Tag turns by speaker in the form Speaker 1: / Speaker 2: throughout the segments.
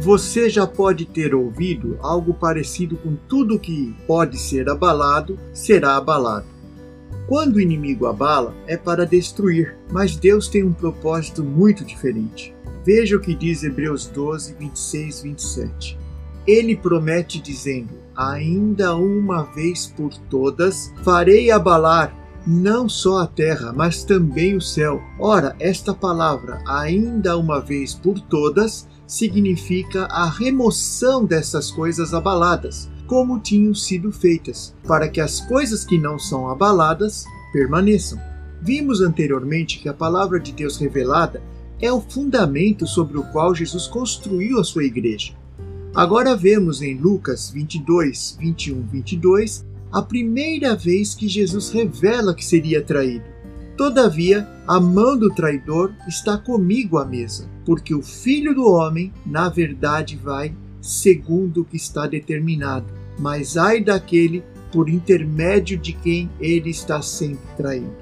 Speaker 1: Você já pode ter ouvido algo parecido com tudo que pode ser abalado será abalado. Quando o inimigo abala, é para destruir, mas Deus tem um propósito muito diferente. Veja o que diz Hebreus 12, 26, 27. Ele promete dizendo: Ainda uma vez por todas farei abalar não só a terra, mas também o céu. Ora, esta palavra, ainda uma vez por todas, significa a remoção dessas coisas abaladas, como tinham sido feitas, para que as coisas que não são abaladas permaneçam. Vimos anteriormente que a palavra de Deus revelada é o fundamento sobre o qual Jesus construiu a sua igreja. Agora vemos em Lucas 22, 21, 22 a primeira vez que Jesus revela que seria traído. Todavia, a mão do traidor está comigo à mesa, porque o filho do homem, na verdade, vai segundo o que está determinado. Mas ai daquele por intermédio de quem ele está sempre traindo.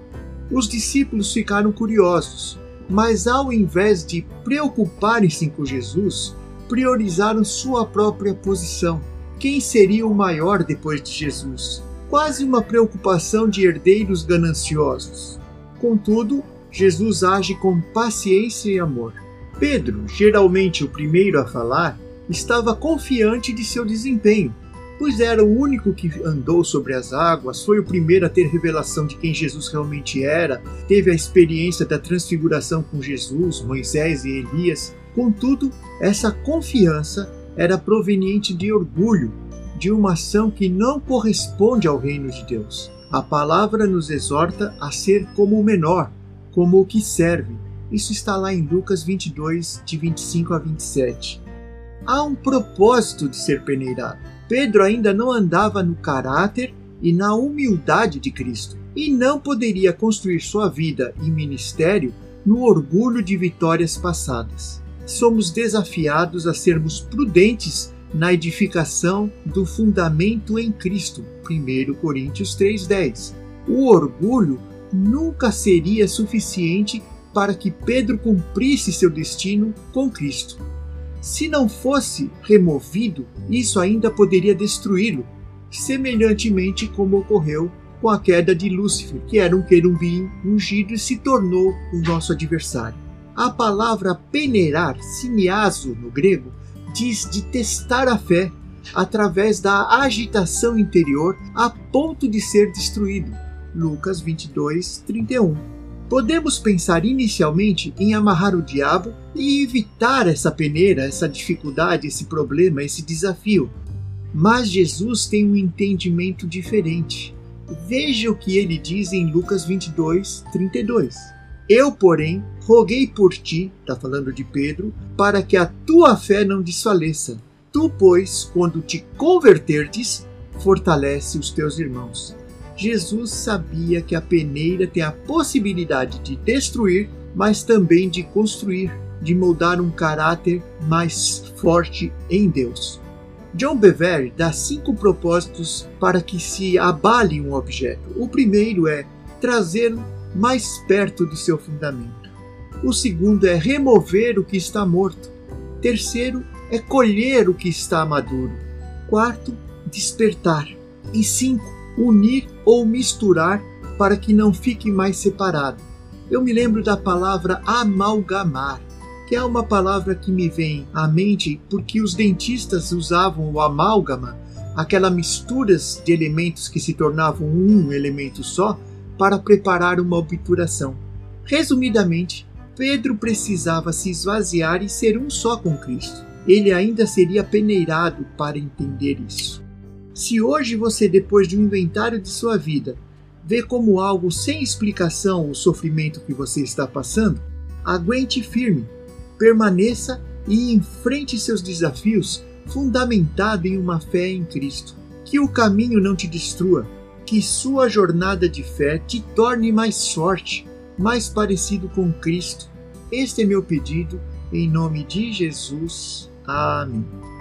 Speaker 1: Os discípulos ficaram curiosos, mas ao invés de preocuparem-se com Jesus, priorizaram sua própria posição quem seria o maior depois de Jesus? Quase uma preocupação de herdeiros gananciosos. Contudo, Jesus age com paciência e amor. Pedro, geralmente o primeiro a falar, estava confiante de seu desempenho, pois era o único que andou sobre as águas, foi o primeiro a ter revelação de quem Jesus realmente era, teve a experiência da transfiguração com Jesus, Moisés e Elias. Contudo, essa confiança era proveniente de orgulho, de uma ação que não corresponde ao reino de Deus. A palavra nos exorta a ser como o menor, como o que serve. Isso está lá em Lucas 22, de 25 a 27. Há um propósito de ser peneirado. Pedro ainda não andava no caráter e na humildade de Cristo, e não poderia construir sua vida e ministério no orgulho de vitórias passadas somos desafiados a sermos prudentes na edificação do fundamento em Cristo. 1 Coríntios 3:10. O orgulho nunca seria suficiente para que Pedro cumprisse seu destino com Cristo. Se não fosse removido, isso ainda poderia destruí-lo, semelhantemente como ocorreu com a queda de Lúcifer, que era um querubim ungido e se tornou o nosso adversário. A palavra peneirar, siniaso no grego, diz de testar a fé através da agitação interior a ponto de ser destruído. Lucas 22, 31. Podemos pensar inicialmente em amarrar o diabo e evitar essa peneira, essa dificuldade, esse problema, esse desafio. Mas Jesus tem um entendimento diferente. Veja o que ele diz em Lucas 22, 32. Eu, porém, roguei por ti, está falando de Pedro, para que a tua fé não desfaleça. Tu, pois, quando te converterdes, fortalece os teus irmãos. Jesus sabia que a peneira tem a possibilidade de destruir, mas também de construir, de moldar um caráter mais forte em Deus. John Bevere dá cinco propósitos para que se abale um objeto. O primeiro é trazê-lo mais perto do seu fundamento. O segundo é remover o que está morto. Terceiro é colher o que está maduro. Quarto, despertar. E cinco, unir ou misturar para que não fique mais separado. Eu me lembro da palavra amalgamar, que é uma palavra que me vem à mente porque os dentistas usavam o amálgama, aquela misturas de elementos que se tornavam um elemento só, para preparar uma obturação. Resumidamente, Pedro precisava se esvaziar e ser um só com Cristo. Ele ainda seria peneirado para entender isso. Se hoje você, depois de um inventário de sua vida, vê como algo sem explicação o sofrimento que você está passando, aguente firme, permaneça e enfrente seus desafios fundamentado em uma fé em Cristo. Que o caminho não te destrua, que sua jornada de fé te torne mais forte, mais parecido com Cristo. Este é meu pedido, em nome de Jesus. Amém.